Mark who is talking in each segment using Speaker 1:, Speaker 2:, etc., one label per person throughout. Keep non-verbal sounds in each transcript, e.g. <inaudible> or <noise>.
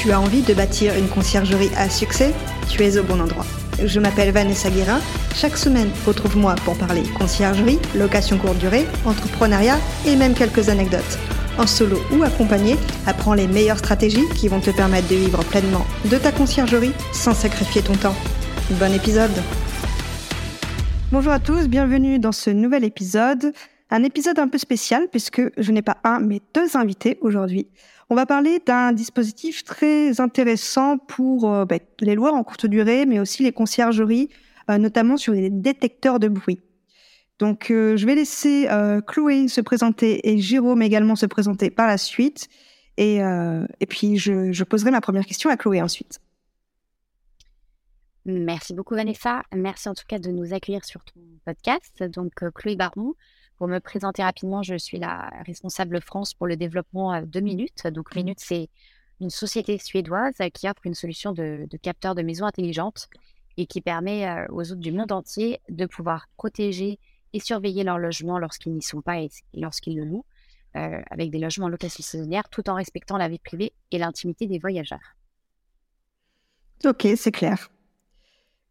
Speaker 1: Tu as envie de bâtir une conciergerie à succès Tu es au bon endroit. Je m'appelle Vanessa Guérin. Chaque semaine, retrouve-moi pour parler conciergerie, location courte durée, entrepreneuriat et même quelques anecdotes. En solo ou accompagné, apprends les meilleures stratégies qui vont te permettre de vivre pleinement de ta conciergerie sans sacrifier ton temps. Bon épisode Bonjour à tous, bienvenue dans ce nouvel épisode. Un épisode un peu spécial puisque je n'ai pas un mais deux invités aujourd'hui. On va parler d'un dispositif très intéressant pour euh, ben, les loueurs en courte durée, mais aussi les conciergeries, euh, notamment sur les détecteurs de bruit. Donc, euh, je vais laisser Chloé se présenter et Jérôme également se présenter par la suite. Et, et puis, je, je poserai ma première question à Chloé ensuite.
Speaker 2: Merci beaucoup Vanessa. Merci en tout cas de nous accueillir sur ton podcast. Donc Chloé Baron, pour me présenter rapidement, je suis la responsable France pour le développement de Minute. Donc, mmh. Minute, c'est une société suédoise qui offre une solution de, capteurs de maisons intelligentes et qui permet aux autres du monde entier de pouvoir protéger et surveiller leur logement lorsqu'ils n'y sont pas et lorsqu'ils le louent, avec des logements en location saisonnière, tout en respectant la vie privée et l'intimité des voyageurs.
Speaker 1: Ok, c'est clair.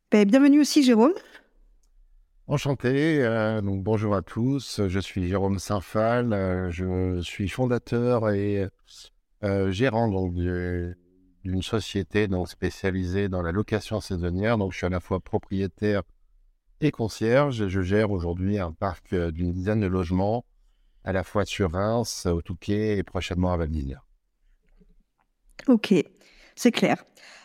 Speaker 1: Ben, bienvenue aussi, Jérôme.
Speaker 3: Enchanté, euh, donc bonjour à tous, je suis Jérôme Saint-Phal, euh, je suis fondateur et euh, gérant d'une société donc spécialisée dans la location saisonnière, donc je suis à la fois propriétaire et concierge, je gère aujourd'hui un parc d'une dizaine de logements à la fois sur Reims, au Touquet et prochainement à Valdivielleure.
Speaker 1: Ok, c'est clair.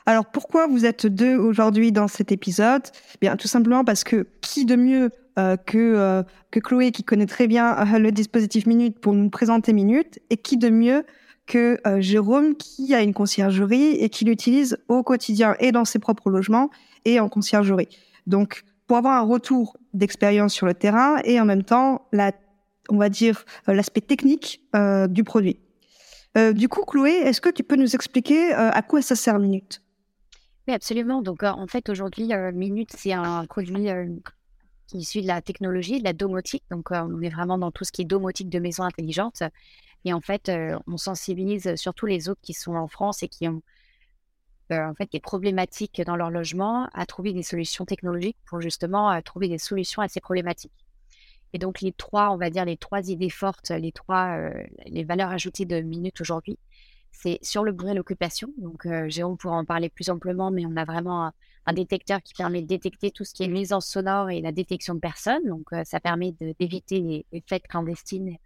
Speaker 1: Alors pourquoi vous êtes deux aujourd'hui dans cet épisode? Bien tout simplement parce que qui de mieux euh, que, euh, que Chloé qui connaît très bien euh, le dispositif Minute pour nous présenter Minute et qui de mieux que Jérôme qui a une conciergerie et qui l'utilise au quotidien et dans ses propres logements et en conciergerie? Donc pour avoir un retour d'expérience sur le terrain et en même temps la on va dire l'aspect technique du produit. du coup, Chloé, est-ce que tu peux nous expliquer à quoi ça sert Minute?
Speaker 2: Oui, absolument. Donc, en fait, aujourd'hui, Minute, c'est un produit qui est issu de la technologie, de la domotique. Donc, on est vraiment dans tout ce qui est domotique de maisons intelligentes. Et en fait, on sensibilise surtout les autres qui sont en France et qui ont en fait des problématiques dans leur logement à trouver des solutions technologiques pour justement trouver des solutions à ces problématiques. Et donc, les trois, on va dire, les trois idées fortes, les trois, les valeurs ajoutées de Minute aujourd'hui, c'est sur le bruit et l'occupation. Donc, euh, Jérôme pourra en parler plus amplement, mais on a vraiment un, détecteur qui permet de détecter tout ce qui est nuisance sonore et la détection de personnes. Donc, euh, ça permet d'éviter les, fêtes clandestines,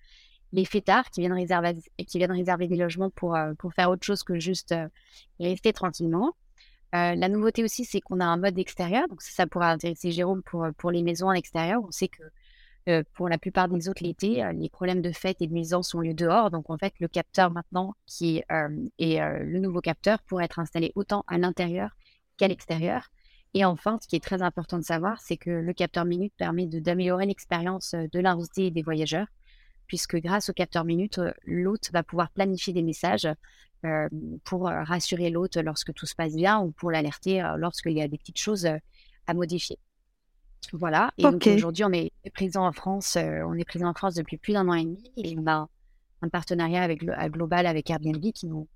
Speaker 2: les fêtards qui viennent réserver, qui viennent réserver des logements pour, euh, pour faire autre chose que juste rester tranquillement. la nouveauté aussi, c'est qu'on a un mode extérieur. Donc, ça, ça pourra intéresser Jérôme pour, pour les maisons en extérieur. On sait que euh, pour la plupart des autres l'été, euh, les problèmes de fête et de nuisance ont lieu dehors. Donc en fait, le capteur maintenant, qui euh, est le nouveau capteur, pourrait être installé autant à l'intérieur qu'à l'extérieur. Et enfin, ce qui est très important de savoir, c'est que le capteur minute permet d'améliorer l'expérience de l'invité des voyageurs, puisque grâce au capteur minute, l'hôte va pouvoir planifier des messages pour rassurer l'hôte lorsque tout se passe bien ou pour l'alerter lorsqu'il y a des petites choses à modifier. Voilà. Et aujourd'hui, on est présent en France. Euh, on est présent en France depuis plus d'un an et demi et on a un partenariat avec le global avec Airbnb qui nous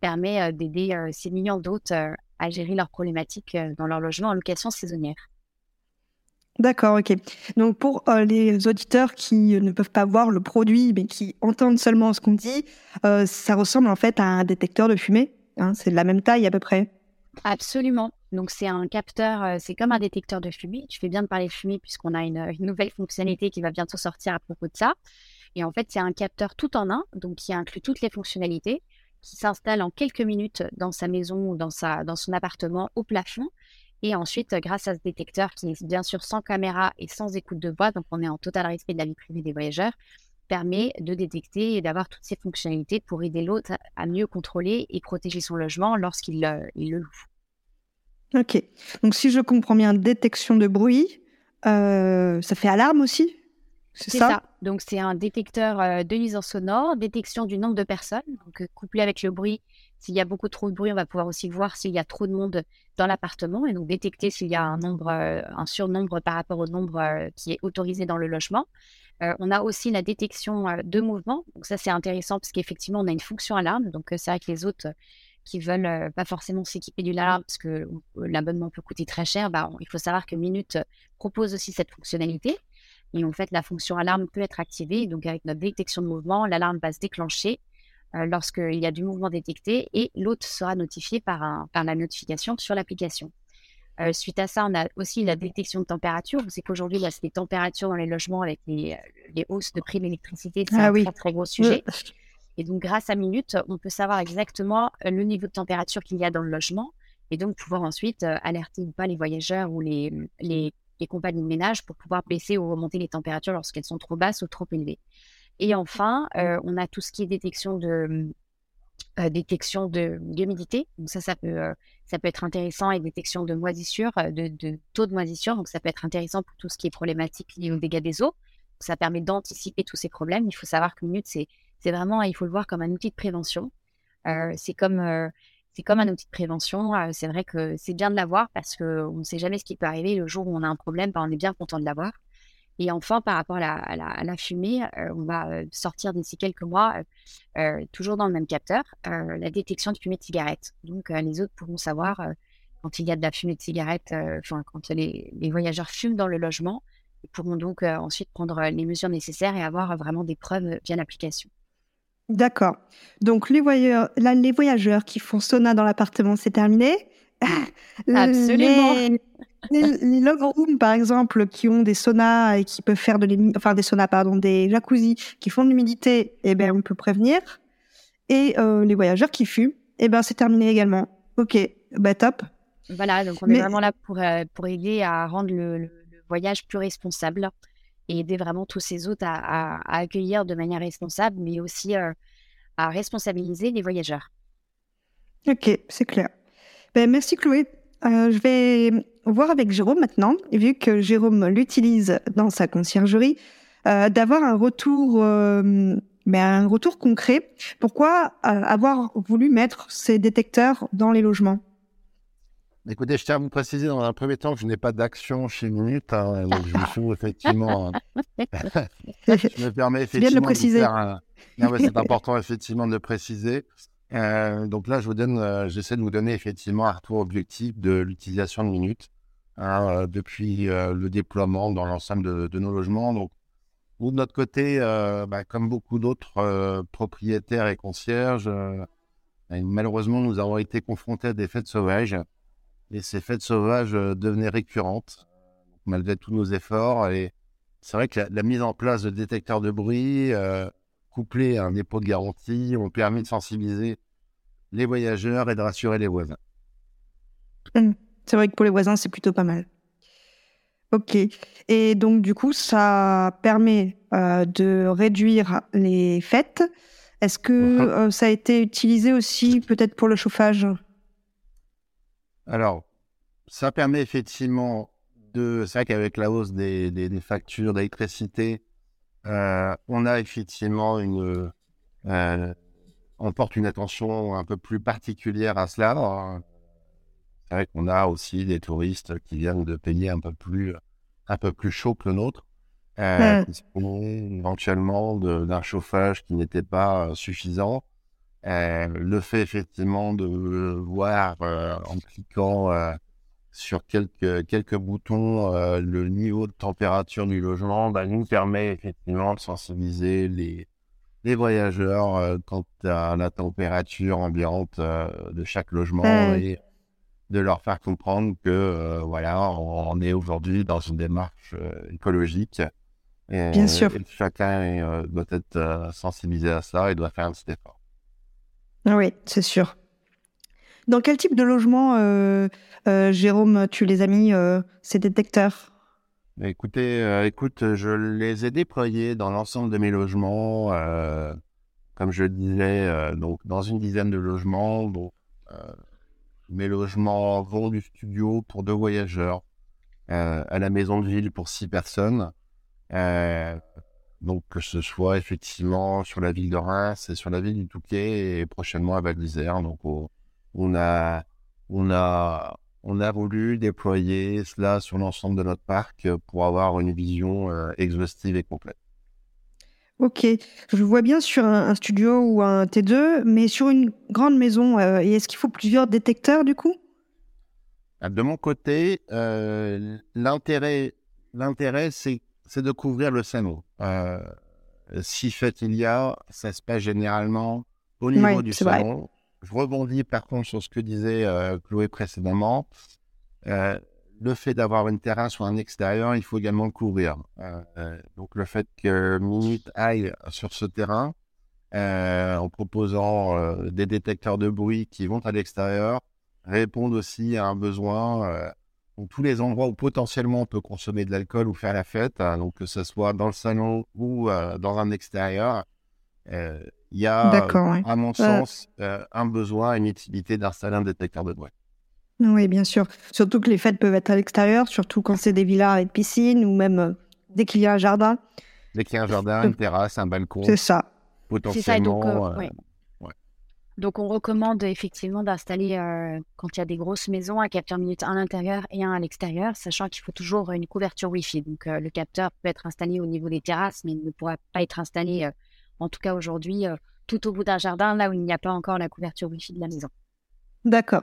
Speaker 2: permet euh, d'aider 6 euh, millions d'hôtes à gérer leurs problématiques dans leur logement en location saisonnière.
Speaker 1: D'accord, ok. Donc pour les auditeurs qui ne peuvent pas voir le produit mais qui entendent seulement ce qu'on dit, ça ressemble en fait à un détecteur de fumée. Hein, c'est de la même taille à peu près.
Speaker 2: Absolument. Donc, c'est un capteur, euh, c'est comme un détecteur de fumée. Tu fais bien de parler de fumée puisqu'on a une, nouvelle fonctionnalité qui va bientôt sortir à propos de ça. Et en fait, c'est un capteur tout en un, donc qui inclut toutes les fonctionnalités, qui s'installe en quelques minutes dans sa maison ou dans, sa, dans son appartement au plafond. Et ensuite, grâce à ce détecteur qui est bien sûr sans caméra et sans écoute de voix, donc on est en total respect de la vie privée des voyageurs, permet de détecter et d'avoir toutes ces fonctionnalités pour aider l'autre à mieux contrôler et protéger son logement lorsqu'il euh, le loue.
Speaker 1: Ok. Donc si je comprends bien, détection de bruit, euh, ça fait alarme aussi?
Speaker 2: C'est ça, Donc c'est un détecteur euh, de nuisance sonore, détection du nombre de personnes, donc couplé avec le bruit. S'il y a beaucoup trop de bruit, on va pouvoir aussi voir s'il y a trop de monde dans l'appartement et donc détecter s'il y a un nombre, un surnombre par rapport au nombre qui est autorisé dans le logement. Euh, on a aussi la détection euh, de mouvement. Donc ça, c'est intéressant parce qu'effectivement, on a une fonction alarme. Donc euh, c'est vrai que les autres qui veulent pas forcément s'équiper d'une alarme parce que l'abonnement peut coûter très cher, bah, il faut savoir que Minute propose aussi cette fonctionnalité. Et en fait, la fonction alarme peut être activée. Donc, avec notre détection de mouvement, l'alarme va se déclencher lorsqu'il y a du mouvement détecté et l'hôte sera notifié par, un, par la notification sur l'application. Euh, suite à ça, on a aussi la détection de température. Vous savez qu'aujourd'hui, là, c'est les températures dans les logements avec les, les hausses de prix de l'électricité. C'est ah un très, très gros sujet. Et donc, grâce à Minute, on peut savoir exactement euh, le niveau de température qu'il y a dans le logement et donc pouvoir ensuite euh, alerter ou pas les voyageurs ou les, les, les, compagnies de ménage pour pouvoir baisser ou remonter les températures lorsqu'elles sont trop basses ou trop élevées. Et enfin, on a tout ce qui est détection de, euh, détection de d'humidité. Donc ça, ça peut, euh, ça peut être intéressant et détection de moisissure, euh, de, de, taux de moisissure. Donc ça peut être intéressant pour tout ce qui est problématique lié aux dégâts des eaux. ça permet d'anticiper tous ces problèmes. Il faut savoir que Minute, c'est, c'est vraiment, il faut le voir comme un outil de prévention. c'est comme, c'est comme un outil de prévention. c'est vrai que c'est bien de l'avoir parce qu'on ne sait jamais ce qui peut arriver. Le jour où on a un problème, ben, on est bien content de l'avoir. Et enfin, par rapport à la, fumée, euh, on va euh, sortir d'ici quelques mois, euh, toujours dans le même capteur, la détection de fumée de cigarette. Donc, les autres pourront savoir quand il y a de la fumée de cigarette, enfin, quand les, voyageurs fument dans le logement, ils pourront donc ensuite prendre les mesures nécessaires et avoir vraiment des preuves via l'application.
Speaker 1: D'accord. Donc, les voyageurs, les voyageurs qui font sauna dans l'appartement, c'est terminé? <laughs>
Speaker 2: Absolument
Speaker 1: les, les log rooms, par exemple, qui ont des saunas et qui peuvent faire de l'humidité, enfin des saunas, pardon, des jacuzzi qui font de l'humidité, eh ben, on peut prévenir. Et euh, les voyageurs qui fument, eh ben, c'est terminé également. Ok, bah top.
Speaker 2: Voilà, donc on est vraiment là pour, euh, pour aider à rendre le, le, voyage plus responsable et aider vraiment tous ces hôtes à, accueillir de manière responsable, mais aussi euh, à responsabiliser les voyageurs.
Speaker 1: Ok, c'est clair. Ben, merci Chloé. Euh, je vais voir avec Jérôme maintenant, vu que Jérôme l'utilise dans sa conciergerie, euh, d'avoir un retour, euh, mais un retour concret. Pourquoi avoir voulu mettre ces détecteurs dans les logements?
Speaker 3: Écoutez, je tiens à vous préciser dans un premier temps que je n'ai pas d'action chez Minute, hein, donc je me suis effectivement. <laughs> je me permets effectivement.
Speaker 1: de le préciser.
Speaker 3: c'est important effectivement de le préciser. Euh, donc là, je vous donne, euh, j'essaie de vous donner effectivement un retour objectif de l'utilisation de Minute hein, euh, depuis le déploiement dans l'ensemble de, nos logements. Donc, nous, de notre côté, bah, comme beaucoup d'autres propriétaires et concierges, malheureusement, nous avons été confrontés à des fêtes sauvages. Et ces fêtes sauvages devenaient récurrentes, malgré tous nos efforts. Et c'est vrai que la, la, mise en place de détecteurs de bruit, couplé à un dépôt de garantie, ont permis de sensibiliser les voyageurs et de rassurer les voisins.
Speaker 1: Mmh. C'est vrai que pour les voisins, c'est plutôt pas mal. Ok. Et donc, du coup, ça permet euh, de réduire les fêtes. Est-ce que euh, ça a été utilisé aussi peut-être pour le chauffage?
Speaker 3: Alors, ça permet effectivement de. C'est vrai qu'avec la hausse des, des factures d'électricité, euh, on a effectivement une, euh, on porte une attention un peu plus particulière à cela. C'est vrai qu'on a aussi des touristes qui viennent de pays un peu plus, un peu plus chaud que le nôtre, euh, éventuellement d'un chauffage qui n'était pas suffisant. Le fait effectivement de voir en cliquant sur quelques, quelques boutons, euh, le niveau de température du logement bah, nous permet effectivement de sensibiliser les, les voyageurs euh, quant à la température ambiante euh, de chaque logement et de leur faire comprendre que voilà, on, est aujourd'hui dans une démarche écologique.
Speaker 1: Et, Bien sûr.
Speaker 3: chacun doit être sensibilisé à ça et doit faire un petit effort.
Speaker 1: Oui, c'est sûr. Dans quel type de logement, euh, euh, Jérôme, tu les as mis, euh, ces détecteurs?
Speaker 3: Écoutez, écoute, je les ai déployés dans l'ensemble de mes logements, comme je le disais, donc dans une dizaine de logements. Mes logements vont du studio pour deux voyageurs, à la maison de ville pour six personnes. Donc que ce soit effectivement sur la ville de Reims et sur la ville du Touquet et prochainement à Val d'Isère, donc on a, on a, on a voulu déployer cela sur l'ensemble de notre parc pour avoir une vision euh, exhaustive et complète.
Speaker 1: Ok, je vois bien sur un, studio ou un T2, mais sur une grande maison, euh, est-ce qu'il faut plusieurs détecteurs du coup?
Speaker 3: Ah, De mon côté, euh, l'intérêt, l'intérêt, c'est, c'est de couvrir le salon. Euh, si fait il y a, ça se passe généralement au niveau du salon. Je rebondis par contre sur ce que disait Chloé précédemment le fait d'avoir une terrasse ou un extérieur, il faut également le couvrir. Euh, donc le fait que Minute aille sur ce terrain euh, en proposant euh, des détecteurs de bruit qui vont à l'extérieur répondent aussi à un besoin. Donc tous les endroits où potentiellement on peut consommer de l'alcool ou faire la fête, hein, donc que ce soit dans le salon ou dans un extérieur, il y a, à mon sens, un besoin, une utilité d'installer un détecteur de bruit.
Speaker 1: Oui, bien sûr. Surtout que les fêtes peuvent être à l'extérieur, surtout quand c'est des villas avec piscine ou même euh, dès qu'il y a un jardin.
Speaker 3: Dès qu'il y a un jardin, une terrasse, un balcon.
Speaker 1: C'est ça.
Speaker 3: Potentiellement. Ça, donc,
Speaker 2: euh, donc, on recommande effectivement d'installer, euh, quand il y a des grosses maisons, un capteur minute à l'intérieur et un à l'extérieur, sachant qu'il faut toujours une couverture Wi-Fi. Donc le capteur peut être installé au niveau des terrasses, mais il ne pourra pas être installé, en tout cas aujourd'hui, tout au bout d'un jardin, là où il n'y a pas encore la couverture Wi-Fi de la maison.
Speaker 1: D'accord.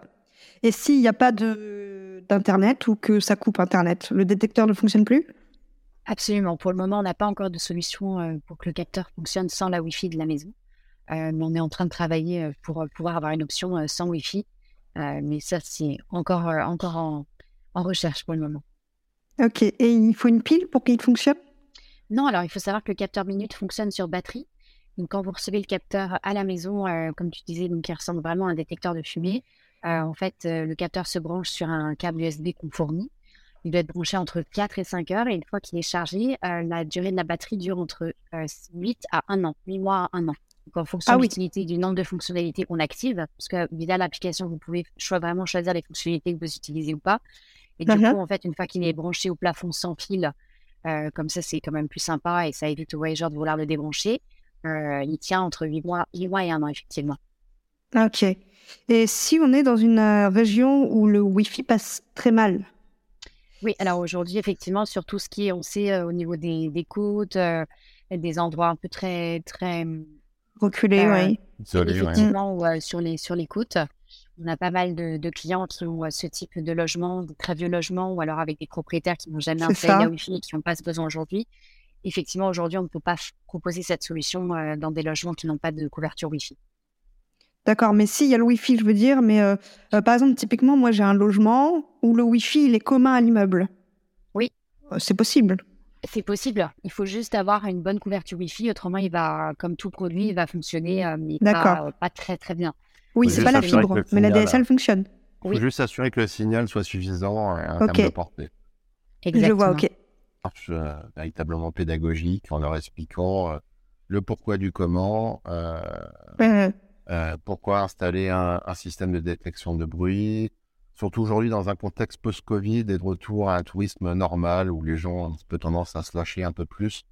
Speaker 1: Et s'il n'y a pas d'Internet ou que ça coupe Internet, le détecteur ne fonctionne plus?
Speaker 2: Absolument. Pour le moment, on n'a pas encore de solution euh, pour que le capteur fonctionne sans la Wi-Fi de la maison. Euh, on est en train de travailler euh, pour pouvoir avoir une option sans Wi-Fi. mais ça, c'est encore, encore en, recherche pour le moment.
Speaker 1: Ok. Et il faut une pile pour qu'il fonctionne?
Speaker 2: Non, alors il faut savoir que le capteur minute fonctionne sur batterie. Donc quand vous recevez le capteur à la maison, comme tu disais, donc il ressemble vraiment à un détecteur de fumée. Euh, en fait, euh, le capteur se branche sur un câble USB qu'on fournit. Il doit être branché entre 4 et 5 heures et une fois qu'il est chargé, euh, la durée de la batterie dure entre 8 à 1 an, 8 mois à 1 an. Donc, en fonction ah de l'utilité du nombre de fonctionnalités qu'on active, parce que via l'application, vous pouvez vraiment choisir les fonctionnalités que vous utilisez ou pas. Et du coup, en fait, une fois qu'il est branché au plafond sans fil, comme ça, c'est quand même plus sympa et ça évite aux voyageurs de vouloir le débrancher. il tient entre 8 mois, 8 mois et 1 an, effectivement.
Speaker 1: Ok. Et si on est dans une euh, région où le Wi-Fi passe très mal?
Speaker 2: Oui, alors aujourd'hui, effectivement, sur tout ce qui est, on sait, euh, au niveau des, côtes, euh, des endroits un peu très, très
Speaker 1: reculés, oui.
Speaker 2: Effectivement, ou sur, les, sur les côtes. On a pas mal de, clients qui ont ce type de logement, de très vieux logements, ou alors avec des propriétaires qui n'ont jamais installé la Wi-Fi et qui n'ont pas ce besoin aujourd'hui. Effectivement, aujourd'hui, on ne peut pas proposer cette solution dans des logements qui n'ont pas de couverture Wi-Fi.
Speaker 1: D'accord, mais si, il y a le Wi-Fi, je veux dire, mais euh, euh, par exemple, typiquement, moi j'ai un logement où le Wi-Fi, il est commun à l'immeuble.
Speaker 2: Oui.
Speaker 1: Euh, c'est possible.
Speaker 2: C'est possible. Il faut juste avoir une bonne couverture Wi-Fi, autrement, il va, comme tout produit, il va fonctionner, mais pas, pas, très très bien.
Speaker 1: Oui, c'est pas la fibre, mais la DSL fonctionne.
Speaker 3: Il faut juste s'assurer que le signal soit suffisant en termes de portée.
Speaker 1: Exactement. Je vois, ok.
Speaker 3: Marche véritablement pédagogique en leur expliquant le pourquoi du comment. Euh, pourquoi installer un, système de détection de bruit Surtout aujourd'hui dans un contexte post-Covid et de retour à un tourisme normal où les gens ont un peu tendance à se lâcher un peu plus.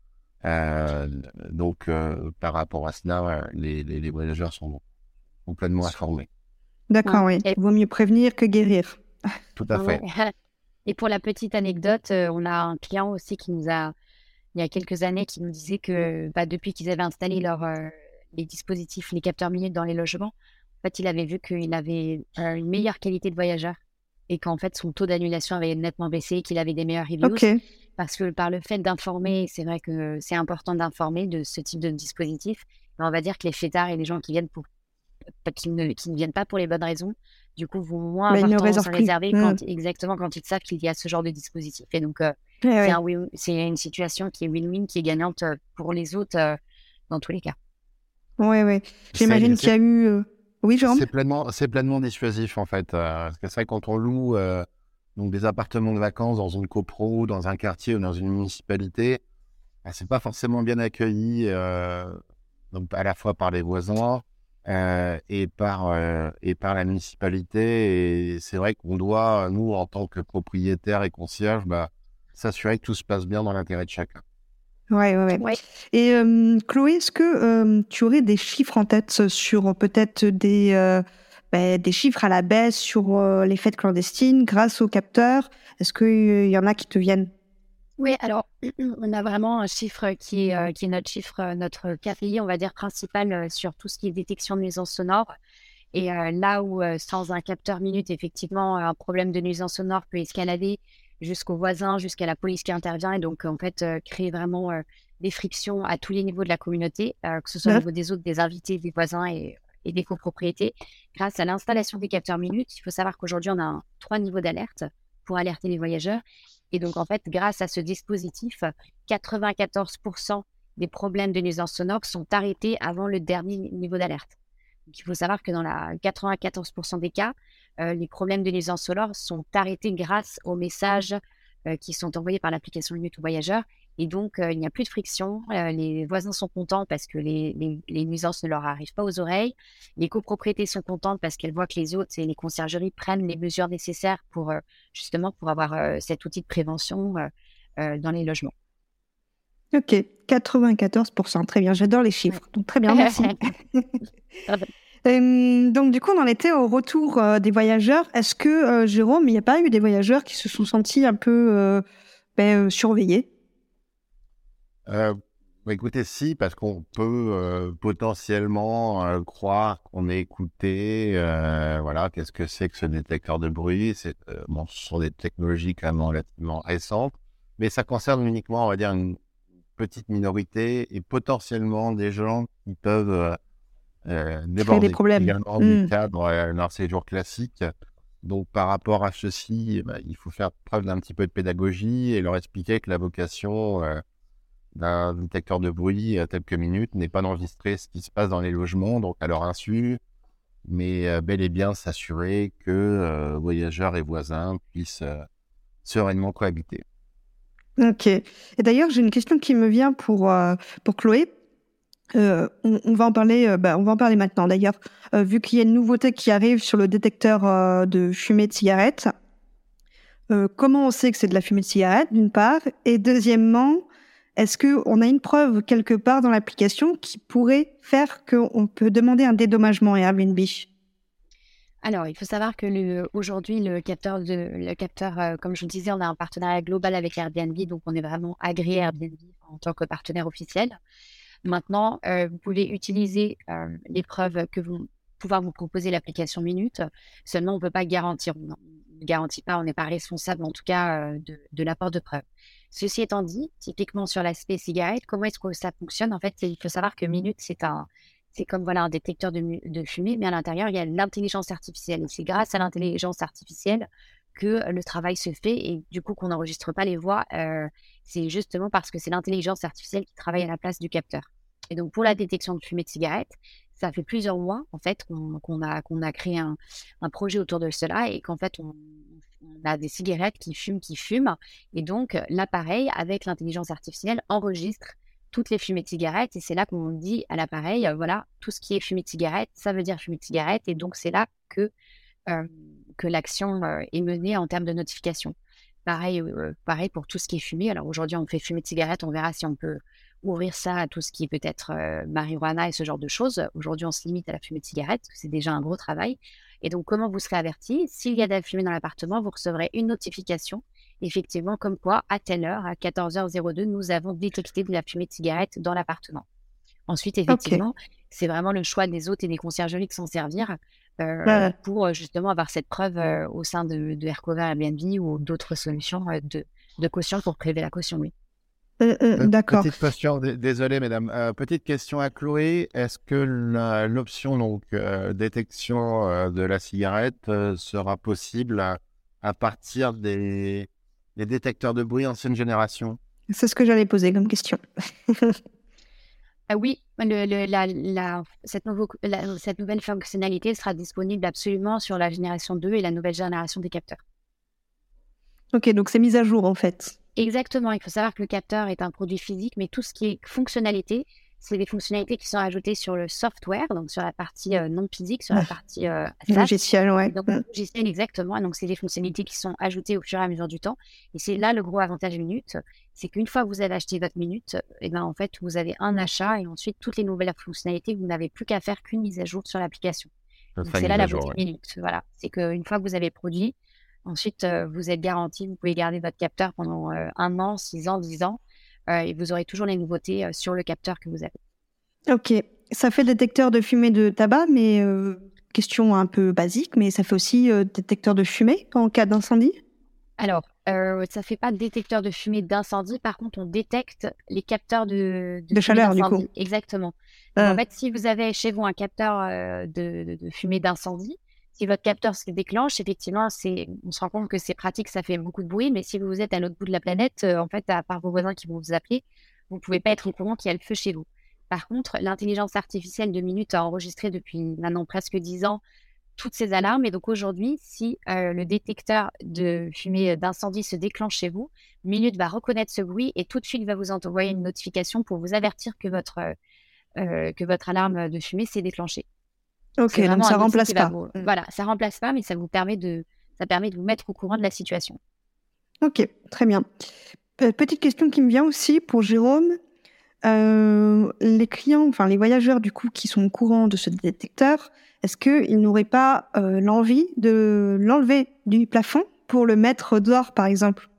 Speaker 3: Euh, donc, euh, par rapport à cela, les, voyageurs sont complètement informés.
Speaker 1: D'accord, oui. Il vaut mieux prévenir que guérir.
Speaker 3: Tout à fait.
Speaker 2: Et pour la petite anecdote, on a un client aussi qui nous a, il y a quelques années, qui nous disait que bah, depuis qu'ils avaient installé leur, les dispositifs, les capteurs minutes dans les logements, en fait, il avait vu qu'il avait euh, une meilleure qualité de voyageur et qu'en fait, son taux d'annulation avait nettement baissé, qu'il avait des meilleurs reviews. Parce que par le fait d'informer, c'est vrai que c'est important d'informer de ce type de dispositif. Mais on va dire que les fêtards et les gens qui viennent pour qui ne, qui ne viennent pas pour les bonnes raisons, du coup, vont moins avoir tendance à réserver mmh. quand, exactement quand ils savent qu'il y a ce genre de dispositif. Et donc, euh, c'est une situation qui est win-win, qui est gagnante euh, pour les autres dans tous les cas.
Speaker 1: Oui, oui. J'imagine qu'il y a eu. Euh, oui, Jérôme?
Speaker 3: C'est pleinement, pleinement dissuasif, en fait. Euh, parce c'est vrai, quand on loue euh, donc des appartements de vacances dans une copro, dans un quartier ou dans une municipalité, bah, c'est pas forcément bien accueilli, donc à la fois par les voisins et, par, et par la municipalité. Et c'est vrai qu'on doit, nous, en tant que propriétaires et concierges, bah, s'assurer que tout se passe bien dans l'intérêt de chacun.
Speaker 1: Ouais, ouais, ouais. Et euh, Chloé, est-ce que euh, tu aurais des chiffres en tête sur peut-être des, euh, ben, des chiffres à la baisse sur les fêtes clandestines grâce aux capteurs? Est-ce qu'il y en a qui te viennent?
Speaker 2: Oui, alors <clears throat> on a vraiment un chiffre qui est, qui est notre chiffre, notre KPI, on va dire, principal sur tout ce qui est détection de nuisances sonores. Et là où, sans un capteur minute, effectivement, un problème de nuisance sonore peut escalader jusqu'aux voisins, jusqu'à la police qui intervient, et donc en fait créer vraiment des frictions à tous les niveaux de la communauté, que ce soit au niveau des autres, des invités, des voisins et, des copropriétés. Grâce à l'installation des capteurs minutes, il faut savoir qu'aujourd'hui, on a trois niveaux d'alerte pour alerter les voyageurs. Et donc, en fait, grâce à ce dispositif, 94% des problèmes de nuisance sonore sont arrêtés avant le dernier niveau d'alerte il faut savoir que dans la 94% des cas, euh, les problèmes de nuisance sonore sont arrêtés grâce aux messages euh, qui sont envoyés par l'application Limite aux voyageurs. Et donc, euh, il n'y a plus de friction. les voisins sont contents parce que les, nuisances ne leur arrivent pas aux oreilles. Les copropriétés sont contentes parce qu'elles voient que les hôtes et les conciergeries prennent les mesures nécessaires pour justement pour avoir cet outil de prévention dans les logements.
Speaker 1: Ok, 94%. Très bien, j'adore les chiffres. Donc, très bien, merci. <laughs> <laughs> Euh, donc, du coup, on en était au retour euh, des voyageurs. Est-ce que, euh, Jérôme, il n'y a pas eu des voyageurs qui se sont sentis un peu ben, surveillés?
Speaker 3: Écoutez, si, parce qu'on peut potentiellement croire qu'on est écouté. voilà, qu'est-ce que c'est que ce détecteur de bruit? C'est, bon, Ce sont des technologies quand même relativement récentes, mais ça concerne uniquement, on va dire, une petite minorité et potentiellement des gens qui peuvent euh, euh déborder
Speaker 1: des problèmes.
Speaker 3: également du mmh. cadre euh, d'un séjour classique. Donc, par rapport à ceci, eh ben, il faut faire preuve d'un petit peu de pédagogie et leur expliquer que la vocation euh, d'un détecteur de bruit tel que Minute n'est pas d'enregistrer ce qui se passe dans les logements, donc à leur insu, mais bel et bien s'assurer que voyageurs et voisins puissent sereinement cohabiter.
Speaker 1: Ok. Et d'ailleurs, j'ai une question qui me vient pour, euh, pour Chloé. Euh, on, va en parler, euh, bah, on va en parler maintenant. D'ailleurs, vu qu'il y a une nouveauté qui arrive sur le détecteur de fumée de cigarette, comment on sait que c'est de la fumée de cigarette, d'une part, et deuxièmement, est-ce que on a une preuve quelque part dans l'application qui pourrait faire qu'on peut demander un dédommagement à Airbnb?
Speaker 2: Alors, il faut savoir que aujourd'hui, le capteur, le capteur euh, comme je vous disais, on a un partenariat global avec Airbnb, donc on est vraiment agréé Airbnb en tant que partenaire officiel. Maintenant, euh, vous pouvez utiliser euh, les preuves que vous pouvoir vous proposer l'application Minute. Seulement, on ne peut pas garantir, on ne garantit pas, on n'est pas responsable en tout cas de, de l'apport de preuves. Ceci étant dit, typiquement sur l'aspect cigarette, comment est-ce que ça fonctionne? En fait, il faut savoir que Minute, c'est un, c'est comme voilà un détecteur de, fumée, mais à l'intérieur, il y a l'intelligence artificielle. Et c'est grâce à l'intelligence artificielle que le travail se fait et du coup qu'on n'enregistre pas les voix. Euh, c'est justement parce que c'est l'intelligence artificielle qui travaille à la place du capteur. Et donc pour la détection de fumée de cigarette, ça fait plusieurs mois en fait qu'on a, a créé un, projet autour de cela et qu'en fait on, a des cigarettes qui fument, qui fument. Et donc l'appareil avec l'intelligence artificielle enregistre toutes les fumées de cigarettes. Et c'est là qu'on dit à l'appareil, euh, voilà, tout ce qui est fumée de cigarette, ça veut dire fumée de cigarette. Et donc, c'est là que, euh, l'action euh, est menée en termes de notification. Pareil, pareil pour tout ce qui est fumé. Alors aujourd'hui, on fait fumée de cigarette. On verra si on peut ouvrir ça à tout ce qui est peut-être marijuana et ce genre de choses. Aujourd'hui, on se limite à la fumée de cigarette, c'est déjà un gros travail. Et donc, comment vous serez averti? S'il y a de la fumée dans l'appartement, vous recevrez une notification effectivement, comme quoi, à telle heure, à 14h02, nous avons détecté de la fumée de cigarette dans l'appartement. Ensuite, effectivement, c'est vraiment le choix des hôtes et des conciergeries qui s'en servir euh, pour euh, justement avoir cette preuve euh, au sein de, de Aircover Airbnb ou d'autres solutions de, de, caution pour prélever la caution, oui.
Speaker 1: D'accord.
Speaker 3: Petite question, désolé mesdames. petite question à Chloé. Est-ce que l'option donc détection de la cigarette sera possible à partir des, les détecteurs de bruit ancienne génération
Speaker 1: C'est ce que j'allais poser comme question. <laughs>
Speaker 2: Ah oui, la, cette, cette, nouvelle fonctionnalité sera disponible absolument sur la génération 2 et la nouvelle génération des capteurs.
Speaker 1: Ok, donc c'est mis à jour en fait.
Speaker 2: Exactement, il faut savoir que le capteur est un produit physique, mais tout ce qui est fonctionnalité, c'est des fonctionnalités qui sont ajoutées sur le software, donc sur la partie euh, non physique, sur la partie euh,
Speaker 1: logiciel, ouais.
Speaker 2: Donc, mm. logiciel, exactement. Donc, c'est des fonctionnalités qui sont ajoutées au fur et à mesure du temps. Et c'est là le gros avantage Minute, c'est qu'une fois que vous avez acheté votre Minute, et eh ben, en fait, vous avez un achat et ensuite toutes les nouvelles fonctionnalités, vous n'avez plus qu'à faire qu'une mise à jour sur l'application. C'est là la beauté Minute. Voilà. C'est qu'une fois que vous avez produit, Ensuite, vous êtes garanti, vous pouvez garder votre capteur pendant un an, six ans, dix ans, et vous aurez toujours les nouveautés sur le capteur que vous avez.
Speaker 1: Ok, ça fait détecteur de fumée de tabac, mais question un peu basique, mais ça fait aussi détecteur de fumée en cas d'incendie?
Speaker 2: Alors, euh, ça fait pas détecteur de fumée d'incendie. Par contre, on détecte les capteurs de,
Speaker 1: de, chaleur, du coup.
Speaker 2: Exactement. En fait, si vous avez chez vous un capteur de, de, fumée d'incendie, si votre capteur se déclenche, effectivement, on se rend compte que c'est pratique, ça fait beaucoup de bruit, mais si vous êtes à l'autre bout de la planète, euh, en fait, à part vos voisins qui vont vous appeler, vous ne pouvez pas être au courant qu'il y a le feu chez vous. Par contre, l'intelligence artificielle de Minute a enregistré depuis maintenant presque 10 ans toutes ces alarmes. Et donc aujourd'hui, si euh, le détecteur de fumée d'incendie se déclenche chez vous, Minute va reconnaître ce bruit et tout de suite va vous envoyer une notification pour vous avertir que votre, euh, que votre alarme de fumée s'est déclenchée.
Speaker 1: Ok, donc ça remplace pas.
Speaker 2: Mmh. Voilà, ça remplace pas, mais ça vous permet de, ça permet de vous mettre au courant de la situation.
Speaker 1: Ok, très bien. Petite question qui me vient aussi pour Jérôme. Euh, les clients, enfin les voyageurs du coup qui sont au courant de ce détecteur, est-ce qu'ils n'auraient pas euh, l'envie de l'enlever du plafond pour le mettre dehors par exemple?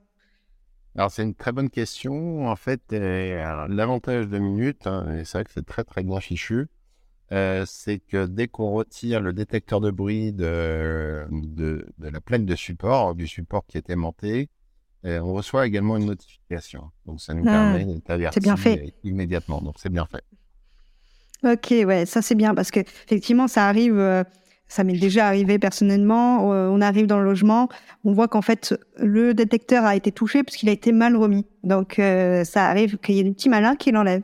Speaker 3: Alors c'est une très bonne question. En fait, euh, l'avantage de Minute, hein, et c'est vrai que c'est très très bien fichu, euh, c'est que dès qu'on retire le détecteur de bruit de, de, la plaque de support, du support qui est aimanté, euh, on reçoit également une notification. Donc ça nous ah, permet d'être averti bien fait. immédiatement. Donc c'est bien fait.
Speaker 1: Ok, ouais, ça c'est bien parce que effectivement ça arrive, euh, ça m'est déjà arrivé personnellement. on arrive dans le logement, on voit qu'en fait le détecteur a été touché parce qu'il a été mal remis. Donc ça arrive qu'il y ait des petits malins qui l'enlèvent.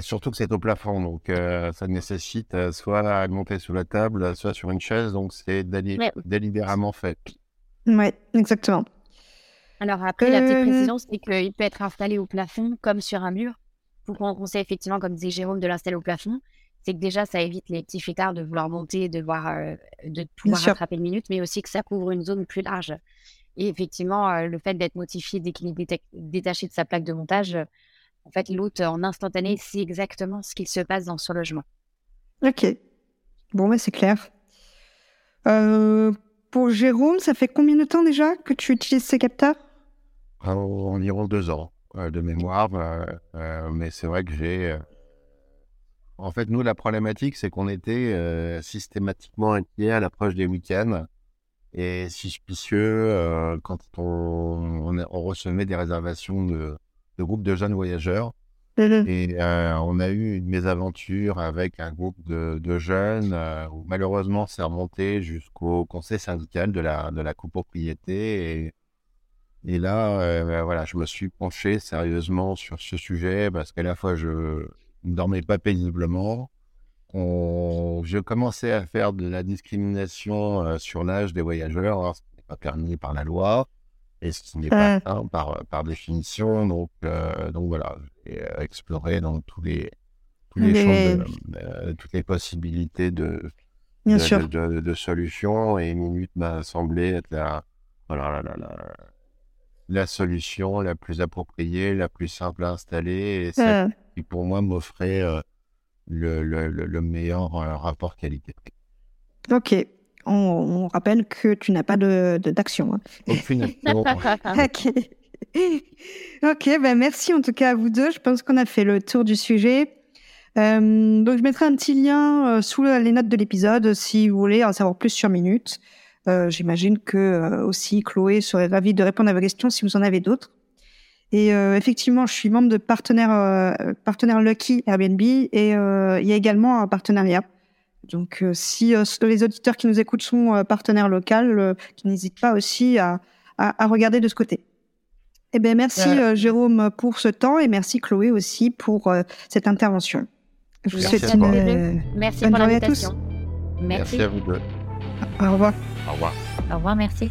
Speaker 3: Surtout que c'est au plafond, donc euh, ça nécessite euh, soit à monter sous la table, soit sur une chaise, donc c'est délibérément fait.
Speaker 1: Oui, exactement.
Speaker 2: Alors après, la petite euh, précision, c'est qu'il peut être installé au plafond comme sur un mur. Vous on conseille effectivement, comme disait Jérôme, de l'installer au plafond. C'est que déjà, ça évite les petits fêtards de vouloir monter, de, voir, de pouvoir rattraper une minute, mais aussi que ça couvre une zone plus large. Et effectivement, le fait d'être notifié dès qu'il est détaché de sa plaque de montage, en fait, l'hôte, en instantané, sait exactement ce qu'il se passe dans son logement.
Speaker 1: Ok. Bon, mais c'est clair. Euh, pour Jérôme, ça fait combien de temps déjà que tu utilises ces capteurs?
Speaker 3: Environ deux ans euh, de mémoire. Euh, mais c'est vrai que j'ai. En fait, nous, la problématique, c'est qu'on était systématiquement inquiets à l'approche des week-ends et suspicieux quand on, on, recevait des réservations de, de groupe de jeunes voyageurs. Mmh Et euh, on a eu une mésaventure avec un groupe de, jeunes euh, où malheureusement c'est remonté jusqu'au conseil syndical de la, de la copropriété. Et, et là, euh, ben voilà, je me suis penché sérieusement sur ce sujet parce qu'à la fois je ne dormais pas paisiblement. On, je commençais à faire de la discrimination sur l'âge des voyageurs, hein, ce n'est pas permis par la loi et ce qui n'est pas mmh. par, par définition. Donc, euh, donc voilà, j'ai euh, exploré dans tous les, tous les, champs, euh, toutes les possibilités de, Bien de, sûr. De, de, solutions. Et Minute m'a semblé être la, voilà, la, la, la, solution la plus appropriée, la plus simple à installer et celle qui, pour moi, m'offrait le, le, le, meilleur rapport qualité.
Speaker 1: Ok, on, rappelle que tu n'as pas de, d'action. Hein.
Speaker 3: Aucune <laughs>
Speaker 1: ok. ok, ben merci en tout cas à vous deux. Je pense qu'on a fait le tour du sujet. Euh, donc je mettrai un petit lien euh, sous les notes de l'épisode si vous voulez en savoir plus sur Minute. Euh, j'imagine que aussi Chloé serait ravie de répondre à vos questions si vous en avez d'autres. Et effectivement, je suis membre de partenaire partenaire Lucky Airbnb et il y a également un partenariat donc, euh, si euh, les auditeurs qui nous écoutent sont euh, partenaires locaux, qui n'hésitent pas aussi à, à, regarder de ce côté. Eh bien, merci Jérôme pour ce temps et merci Chloé aussi pour cette intervention.
Speaker 2: Je vous souhaite une merci bonne journée à tous.
Speaker 3: Merci. merci à vous deux.
Speaker 1: Au revoir.
Speaker 3: Au revoir.
Speaker 2: Au revoir, merci.